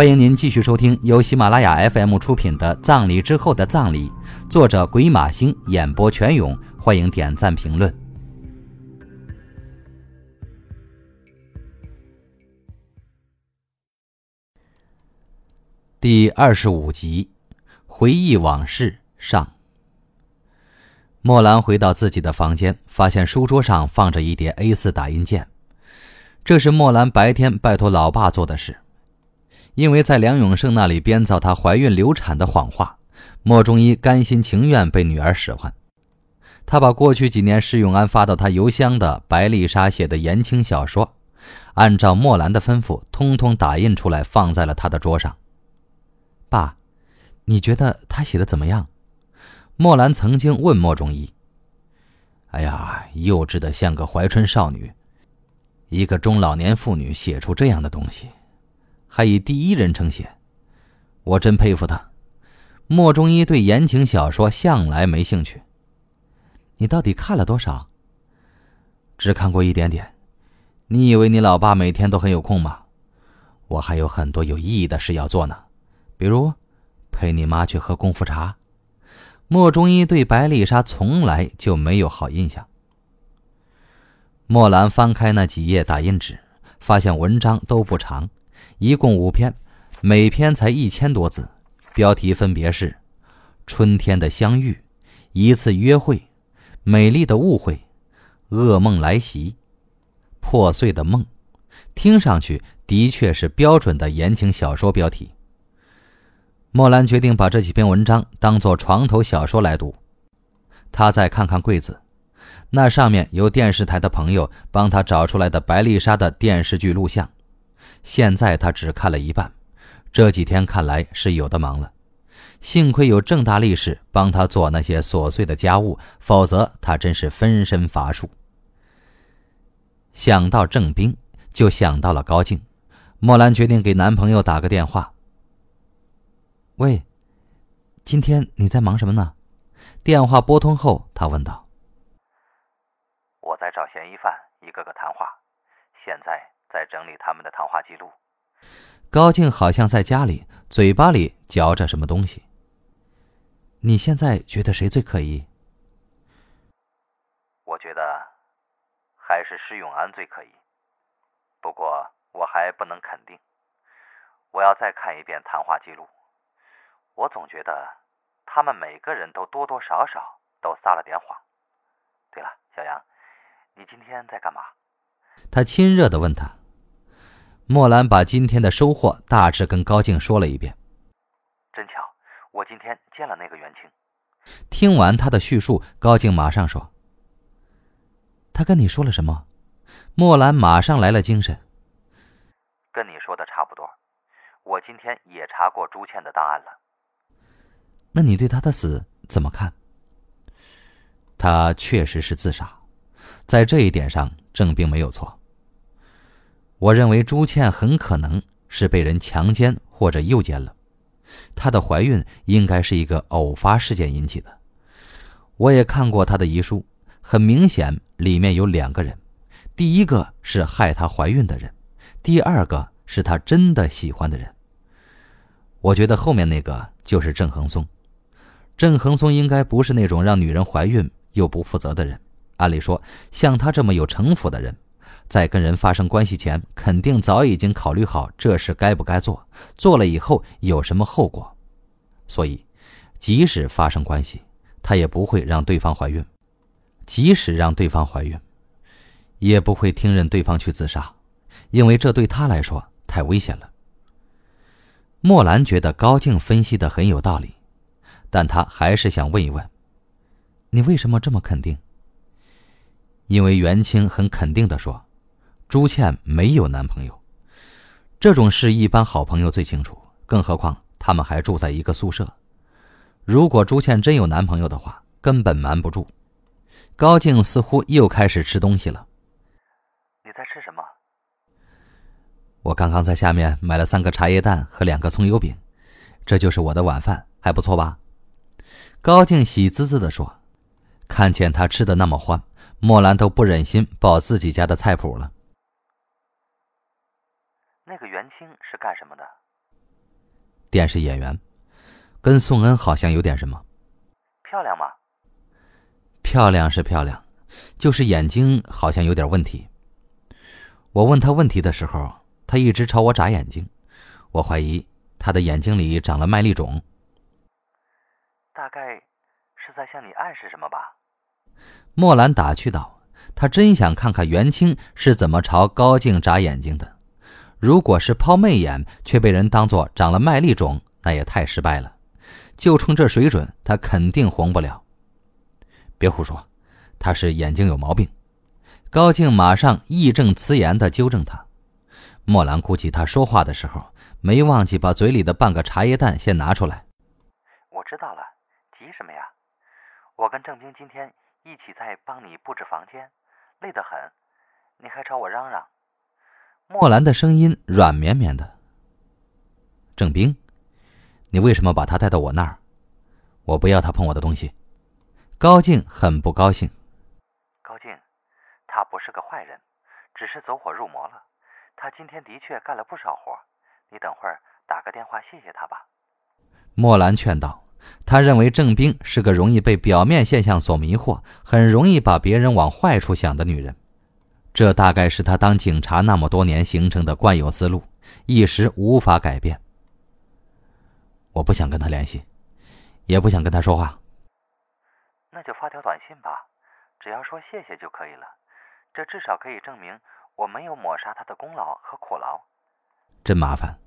欢迎您继续收听由喜马拉雅 FM 出品的《葬礼之后的葬礼》，作者鬼马星，演播全勇。欢迎点赞评论。第二十五集，回忆往事上。莫兰回到自己的房间，发现书桌上放着一叠 A4 打印件，这是莫兰白天拜托老爸做的事。因为在梁永胜那里编造她怀孕流产的谎话，莫中医甘心情愿被女儿使唤。他把过去几年施永安发到他邮箱的白丽莎写的言情小说，按照莫兰的吩咐，通通打印出来，放在了他的桌上。爸，你觉得他写的怎么样？莫兰曾经问莫中医。哎呀，幼稚的像个怀春少女，一个中老年妇女写出这样的东西。还以第一人称写，我真佩服他。莫中医对言情小说向来没兴趣。你到底看了多少？只看过一点点。你以为你老爸每天都很有空吗？我还有很多有意义的事要做呢，比如陪你妈去喝功夫茶。莫中医对白丽莎从来就没有好印象。莫兰翻开那几页打印纸，发现文章都不长。一共五篇，每篇才一千多字，标题分别是：春天的相遇、一次约会、美丽的误会、噩梦来袭、破碎的梦。听上去的确是标准的言情小说标题。莫兰决定把这几篇文章当做床头小说来读。他再看看柜子，那上面有电视台的朋友帮他找出来的白丽莎的电视剧录像。现在他只看了一半，这几天看来是有的忙了。幸亏有郑大力士帮他做那些琐碎的家务，否则他真是分身乏术。想到郑兵，就想到了高静。莫兰决定给男朋友打个电话。喂，今天你在忙什么呢？电话拨通后，他问道：“我在找嫌疑犯，一个个谈话。现在。”在整理他们的谈话记录。高静好像在家里，嘴巴里嚼着什么东西。你现在觉得谁最可疑？我觉得还是施永安最可疑。不过我还不能肯定，我要再看一遍谈话记录。我总觉得他们每个人都多多少少都撒了点谎。对了，小杨，你今天在干嘛？他亲热的问他。莫兰把今天的收获大致跟高静说了一遍。真巧，我今天见了那个袁青。听完他的叙述，高静马上说：“他跟你说了什么？”莫兰马上来了精神。跟你说的差不多，我今天也查过朱倩的档案了。那你对他的死怎么看？他确实是自杀，在这一点上，郑兵没有错。我认为朱倩很可能是被人强奸或者诱奸了，她的怀孕应该是一个偶发事件引起的。我也看过她的遗书，很明显里面有两个人，第一个是害她怀孕的人，第二个是她真的喜欢的人。我觉得后面那个就是郑恒松，郑恒松应该不是那种让女人怀孕又不负责的人。按理说，像他这么有城府的人。在跟人发生关系前，肯定早已经考虑好这事该不该做，做了以后有什么后果，所以，即使发生关系，他也不会让对方怀孕；即使让对方怀孕，也不会听任对方去自杀，因为这对他来说太危险了。莫兰觉得高静分析的很有道理，但他还是想问一问：你为什么这么肯定？因为袁清很肯定的说。朱倩没有男朋友，这种事一般好朋友最清楚，更何况他们还住在一个宿舍。如果朱倩真有男朋友的话，根本瞒不住。高静似乎又开始吃东西了。你在吃什么？我刚刚在下面买了三个茶叶蛋和两个葱油饼，这就是我的晚饭，还不错吧？高静喜滋滋地说。看见他吃的那么欢，莫兰都不忍心报自己家的菜谱了。那个袁清是干什么的？电视演员，跟宋恩好像有点什么。漂亮吗？漂亮是漂亮，就是眼睛好像有点问题。我问他问题的时候，他一直朝我眨眼睛，我怀疑他的眼睛里长了麦粒肿。大概是在向你暗示什么吧？莫兰打趣道。他真想看看袁清是怎么朝高静眨眼睛的。如果是抛媚眼，却被人当作长了麦粒肿，那也太失败了。就冲这水准，他肯定红不了。别胡说，他是眼睛有毛病。高静马上义正辞严地纠正他。莫兰估计他说话的时候没忘记把嘴里的半个茶叶蛋先拿出来。我知道了，急什么呀？我跟郑兵今天一起在帮你布置房间，累得很，你还朝我嚷嚷。莫兰的声音软绵绵的。郑冰。你为什么把他带到我那儿？我不要他碰我的东西。高静很不高兴。高静，他不是个坏人，只是走火入魔了。他今天的确干了不少活，你等会儿打个电话谢谢他吧。莫兰劝道。他认为郑冰是个容易被表面现象所迷惑，很容易把别人往坏处想的女人。这大概是他当警察那么多年形成的惯有思路，一时无法改变。我不想跟他联系，也不想跟他说话。那就发条短信吧，只要说谢谢就可以了。这至少可以证明我没有抹杀他的功劳和苦劳。真麻烦，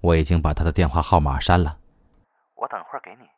我已经把他的电话号码删了。我等会儿给你。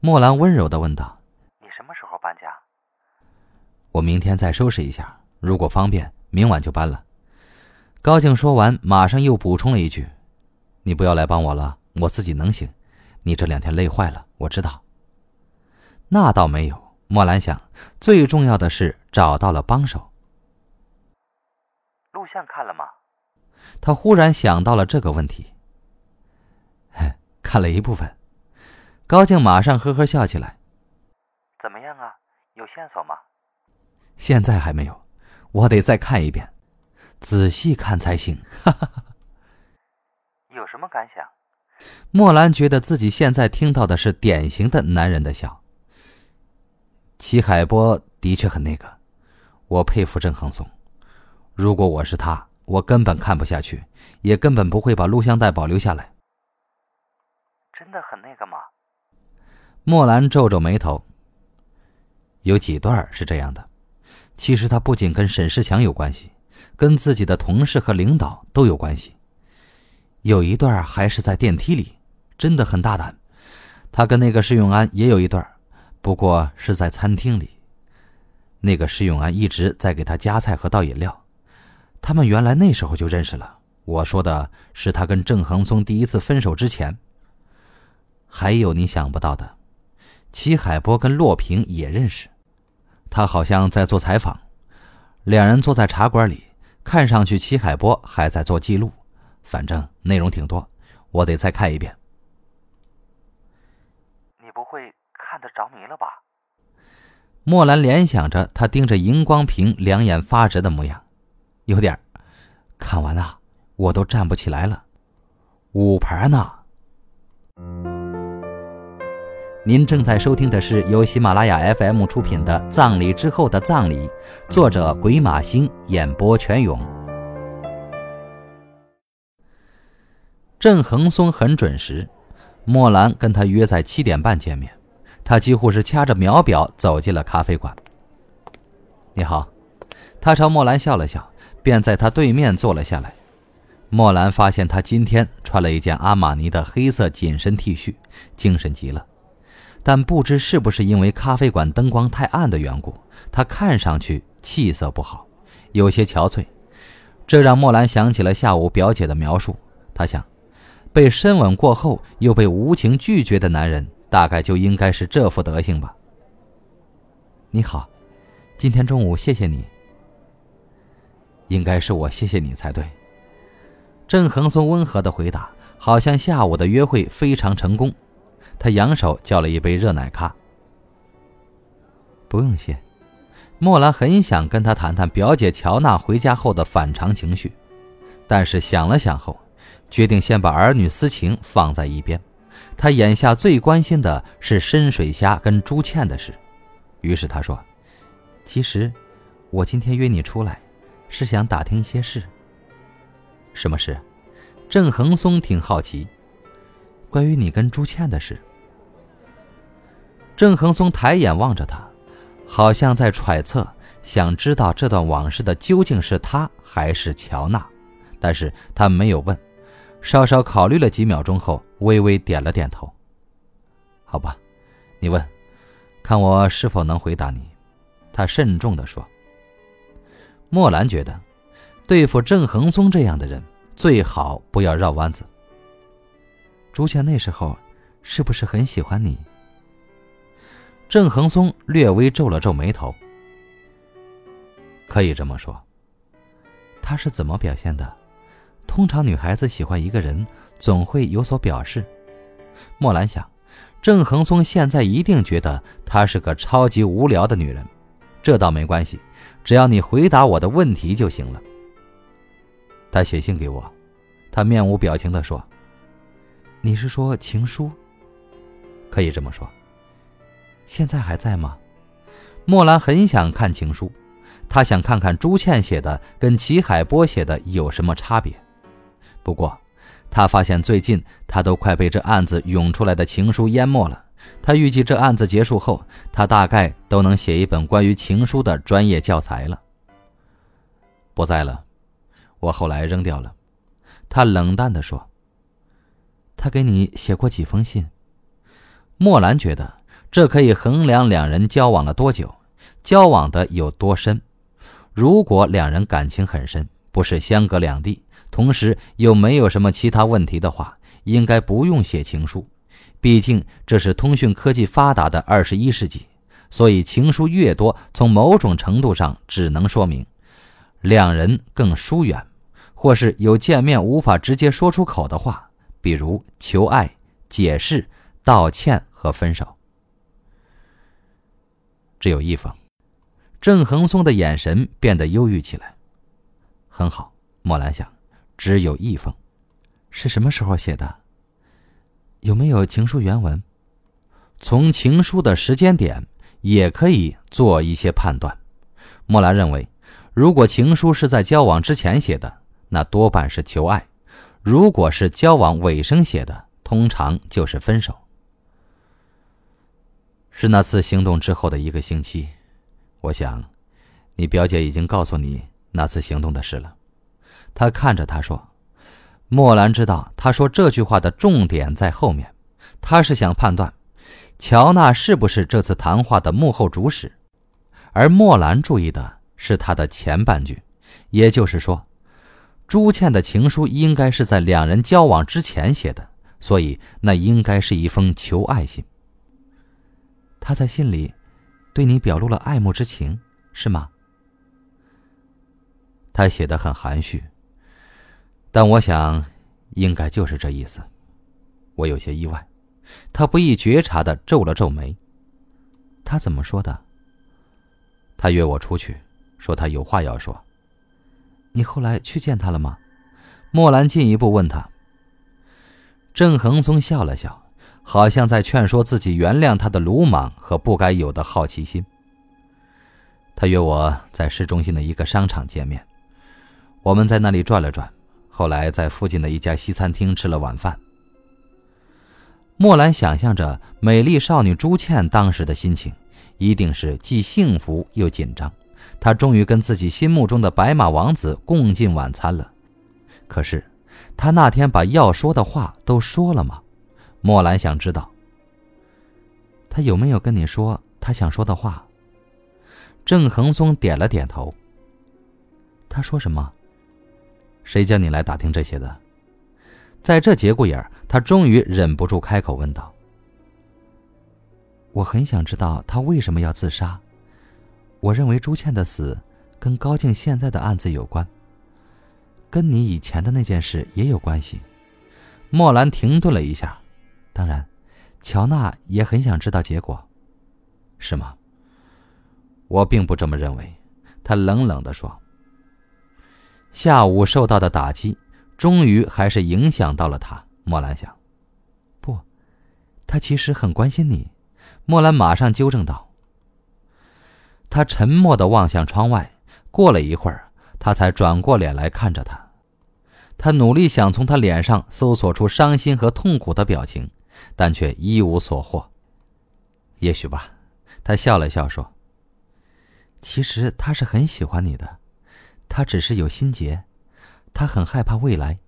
莫兰温柔的问道：“你什么时候搬家？”我明天再收拾一下，如果方便，明晚就搬了。高静说完，马上又补充了一句：“你不要来帮我了。”我自己能行，你这两天累坏了，我知道。那倒没有，莫兰想，最重要的是找到了帮手。录像看了吗？他忽然想到了这个问题。看了一部分。高静马上呵呵笑起来。怎么样啊？有线索吗？现在还没有，我得再看一遍，仔细看才行。哈哈哈。有什么感想？莫兰觉得自己现在听到的是典型的男人的笑。齐海波的确很那个，我佩服郑恒松。如果我是他，我根本看不下去，也根本不会把录像带保留下来。真的很那个吗？莫兰皱皱眉头。有几段是这样的，其实他不仅跟沈世强有关系，跟自己的同事和领导都有关系。有一段还是在电梯里，真的很大胆。他跟那个施永安也有一段，不过是在餐厅里。那个施永安一直在给他夹菜和倒饮料，他们原来那时候就认识了。我说的是他跟郑恒松第一次分手之前。还有你想不到的，齐海波跟洛平也认识，他好像在做采访，两人坐在茶馆里，看上去齐海波还在做记录。反正内容挺多，我得再看一遍。你不会看得着迷了吧？莫兰联想着他盯着荧光屏，两眼发直的模样，有点看完啊，我都站不起来了。五盘呢？您正在收听的是由喜马拉雅 FM 出品的《葬礼之后的葬礼》，作者鬼马星，演播全勇。郑恒松很准时，莫兰跟他约在七点半见面，他几乎是掐着秒表走进了咖啡馆。你好，他朝莫兰笑了笑，便在他对面坐了下来。莫兰发现他今天穿了一件阿玛尼的黑色紧身 T 恤，精神极了，但不知是不是因为咖啡馆灯光太暗的缘故，他看上去气色不好，有些憔悴，这让莫兰想起了下午表姐的描述，他想。被深吻过后又被无情拒绝的男人，大概就应该是这副德行吧。你好，今天中午谢谢你。应该是我谢谢你才对。郑恒松温和的回答，好像下午的约会非常成功。他扬手叫了一杯热奶咖。不用谢。莫兰很想跟他谈谈表姐乔娜回家后的反常情绪，但是想了想后。决定先把儿女私情放在一边。他眼下最关心的是深水虾跟朱倩的事。于是他说：“其实，我今天约你出来，是想打听一些事。什么事？”郑恒松挺好奇。关于你跟朱倩的事。郑恒松抬眼望着他，好像在揣测，想知道这段往事的究竟是他还是乔娜，但是他没有问。稍稍考虑了几秒钟后，微微点了点头。好吧，你问，看我是否能回答你。他慎重地说。莫兰觉得，对付郑恒松这样的人，最好不要绕弯子。朱倩那时候，是不是很喜欢你？郑恒松略微皱了皱眉头。可以这么说。他是怎么表现的？通常女孩子喜欢一个人，总会有所表示。莫兰想，郑恒松现在一定觉得她是个超级无聊的女人。这倒没关系，只要你回答我的问题就行了。他写信给我，他面无表情地说：“你是说情书？可以这么说。”现在还在吗？莫兰很想看情书，他想看看朱倩写的跟齐海波写的有什么差别。不过，他发现最近他都快被这案子涌出来的情书淹没了。他预计这案子结束后，他大概都能写一本关于情书的专业教材了。不在了，我后来扔掉了。他冷淡地说：“他给你写过几封信？”莫兰觉得。这可以衡量两人交往了多久，交往的有多深。如果两人感情很深，不是相隔两地，同时又没有什么其他问题的话，应该不用写情书。毕竟这是通讯科技发达的二十一世纪，所以情书越多，从某种程度上只能说明两人更疏远，或是有见面无法直接说出口的话，比如求爱、解释、道歉和分手。只有一封，郑恒松的眼神变得忧郁起来。很好，莫兰想，只有一封，是什么时候写的？有没有情书原文？从情书的时间点也可以做一些判断。莫兰认为，如果情书是在交往之前写的，那多半是求爱；如果是交往尾声写的，通常就是分手。是那次行动之后的一个星期，我想，你表姐已经告诉你那次行动的事了。他看着他说：“莫兰知道他说这句话的重点在后面，他是想判断，乔娜是不是这次谈话的幕后主使。而莫兰注意的是他的前半句，也就是说，朱倩的情书应该是在两人交往之前写的，所以那应该是一封求爱信。”他在信里，对你表露了爱慕之情，是吗？他写的很含蓄，但我想，应该就是这意思。我有些意外，他不易觉察的皱了皱眉。他怎么说的？他约我出去，说他有话要说。你后来去见他了吗？莫兰进一步问他。郑恒松笑了笑。好像在劝说自己原谅他的鲁莽和不该有的好奇心。他约我在市中心的一个商场见面，我们在那里转了转，后来在附近的一家西餐厅吃了晚饭。莫兰想象着美丽少女朱倩当时的心情，一定是既幸福又紧张。他终于跟自己心目中的白马王子共进晚餐了。可是，他那天把要说的话都说了吗？莫兰想知道，他有没有跟你说他想说的话？郑恒松点了点头。他说什么？谁叫你来打听这些的？在这节骨眼儿，他终于忍不住开口问道：“我很想知道他为什么要自杀。我认为朱倩的死跟高静现在的案子有关，跟你以前的那件事也有关系。”莫兰停顿了一下。当然，乔娜也很想知道结果，是吗？我并不这么认为，他冷冷地说。下午受到的打击，终于还是影响到了他。莫兰想，不，他其实很关心你。莫兰马上纠正道。他沉默的望向窗外，过了一会儿，他才转过脸来看着他。他努力想从他脸上搜索出伤心和痛苦的表情，但却一无所获。也许吧，他笑了笑说：“其实他是很喜欢你的，他只是有心结，他很害怕未来。”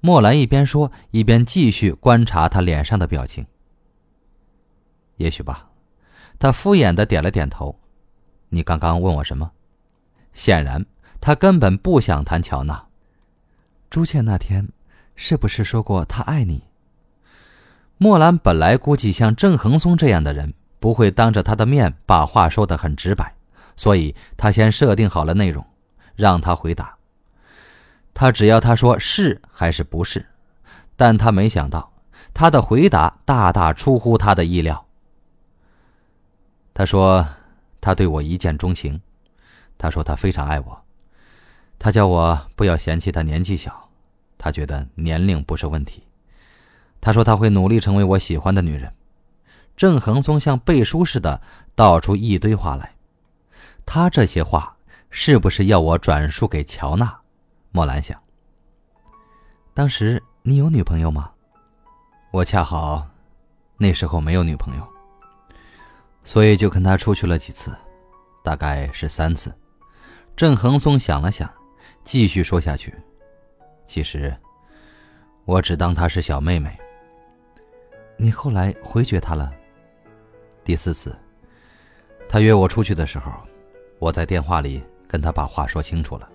莫兰一边说，一边继续观察他脸上的表情。也许吧，他敷衍的点了点头。你刚刚问我什么？显然，他根本不想谈乔娜。朱倩那天，是不是说过他爱你？莫兰本来估计像郑恒松这样的人不会当着他的面把话说得很直白，所以他先设定好了内容，让他回答。他只要他说是还是不是，但他没想到他的回答大大出乎他的意料。他说他对我一见钟情，他说他非常爱我，他叫我不要嫌弃他年纪小，他觉得年龄不是问题。他说他会努力成为我喜欢的女人。郑恒松像背书似的道出一堆话来，他这些话是不是要我转述给乔娜？莫兰想。当时你有女朋友吗？我恰好那时候没有女朋友，所以就跟他出去了几次，大概是三次。郑恒松想了想，继续说下去。其实我只当她是小妹妹。你后来回绝她了。第四次，他约我出去的时候，我在电话里跟他把话说清楚了。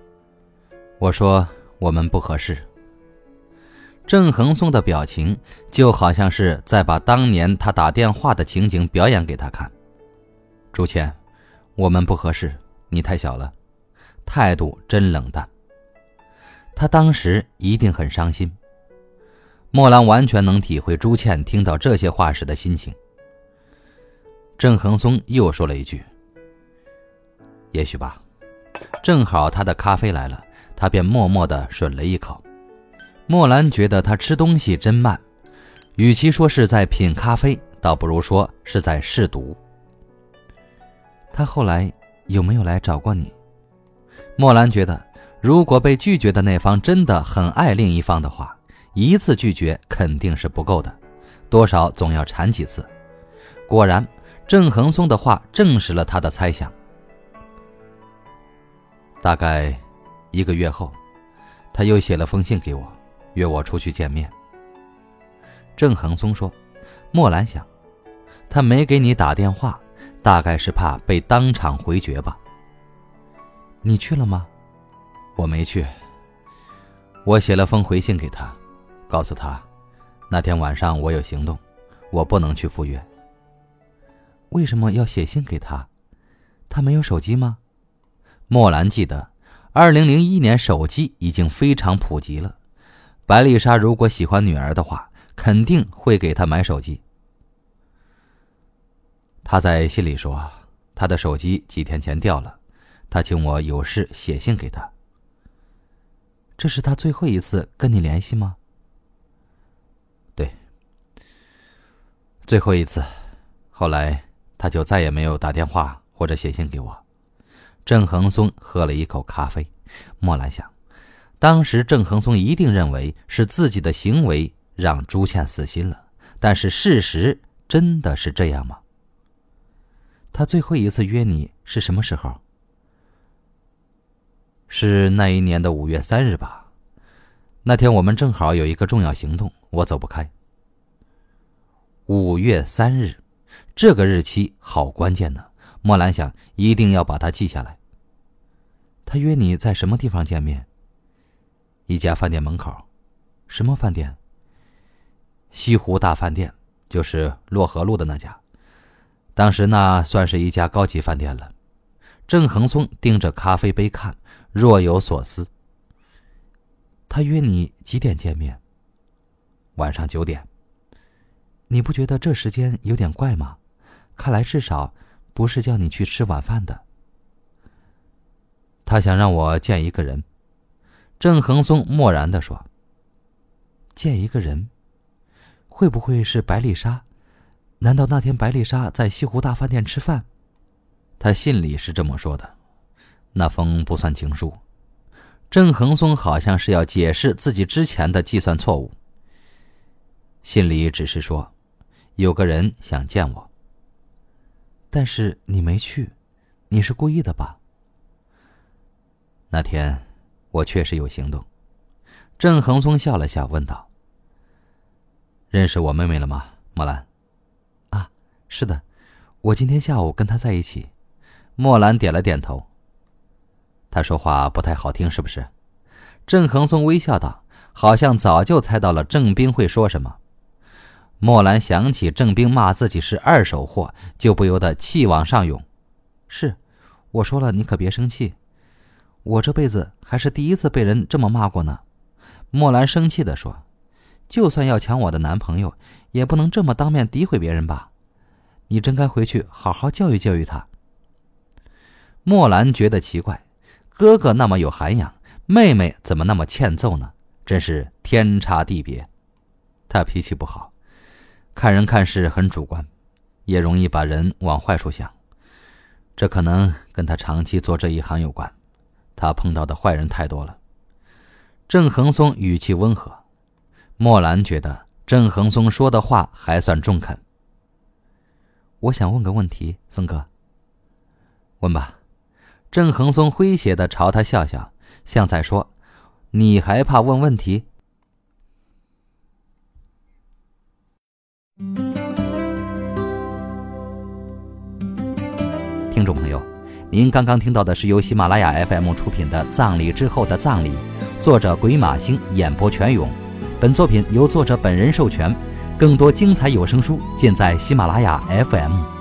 我说我们不合适。郑恒松的表情就好像是在把当年他打电话的情景表演给他看。朱倩，我们不合适，你太小了，态度真冷淡。他当时一定很伤心。莫兰完全能体会朱倩听到这些话时的心情。郑恒松又说了一句：“也许吧。”正好他的咖啡来了。他便默默地吮了一口。莫兰觉得他吃东西真慢，与其说是在品咖啡，倒不如说是在试毒。他后来有没有来找过你？莫兰觉得，如果被拒绝的那方真的很爱另一方的话，一次拒绝肯定是不够的，多少总要缠几次。果然，郑恒松的话证实了他的猜想。大概。一个月后，他又写了封信给我，约我出去见面。郑恒松说：“莫兰想，他没给你打电话，大概是怕被当场回绝吧。”你去了吗？我没去。我写了封回信给他，告诉他，那天晚上我有行动，我不能去赴约。为什么要写信给他？他没有手机吗？莫兰记得。二零零一年，手机已经非常普及了。白丽莎如果喜欢女儿的话，肯定会给她买手机。他在信里说，他的手机几天前掉了，他请我有事写信给他。这是他最后一次跟你联系吗？对，最后一次。后来他就再也没有打电话或者写信给我。郑恒松喝了一口咖啡，莫兰想，当时郑恒松一定认为是自己的行为让朱倩死心了，但是事实真的是这样吗？他最后一次约你是什么时候？是那一年的五月三日吧？那天我们正好有一个重要行动，我走不开。五月三日，这个日期好关键呢。莫兰想，一定要把它记下来。他约你在什么地方见面？一家饭店门口。什么饭店？西湖大饭店，就是洛河路的那家。当时那算是一家高级饭店了。郑恒松盯着咖啡杯看，若有所思。他约你几点见面？晚上九点。你不觉得这时间有点怪吗？看来至少不是叫你去吃晚饭的。他想让我见一个人。郑恒松漠然的说：“见一个人，会不会是白丽莎？难道那天白丽莎在西湖大饭店吃饭？他信里是这么说的，那封不算情书。”郑恒松好像是要解释自己之前的计算错误。信里只是说，有个人想见我。但是你没去，你是故意的吧？那天，我确实有行动。郑恒松笑了笑，问道：“认识我妹妹了吗，莫兰？”“，是的，我今天下午跟他在一起。”莫兰点了点头。他说话不太好听，是不是？郑恒松微笑道，好像早就猜到了郑斌会说什么。莫兰想起郑斌骂自己是二手货，就不由得气往上涌。是，我说了，你可别生气。我这辈子还是第一次被人这么骂过呢。莫兰生气地说：“就算要抢我的男朋友，也不能这么当面诋毁别人吧？你真该回去好好教育教育他。”莫兰觉得奇怪。哥哥那么有涵养，妹妹怎么那么欠揍呢？真是天差地别。他脾气不好，看人看事很主观，也容易把人往坏处想。这可能跟他长期做这一行有关，他碰到的坏人太多了。郑恒松语气温和，莫兰觉得郑恒松说的话还算中肯。我想问个问题，松哥。问吧。郑恒松诙谐的朝他笑笑，像在说：“你还怕问问题？”听众朋友，您刚刚听到的是由喜马拉雅 FM 出品的《葬礼之后的葬礼》，作者鬼马星演播全勇。本作品由作者本人授权。更多精彩有声书尽在喜马拉雅 FM。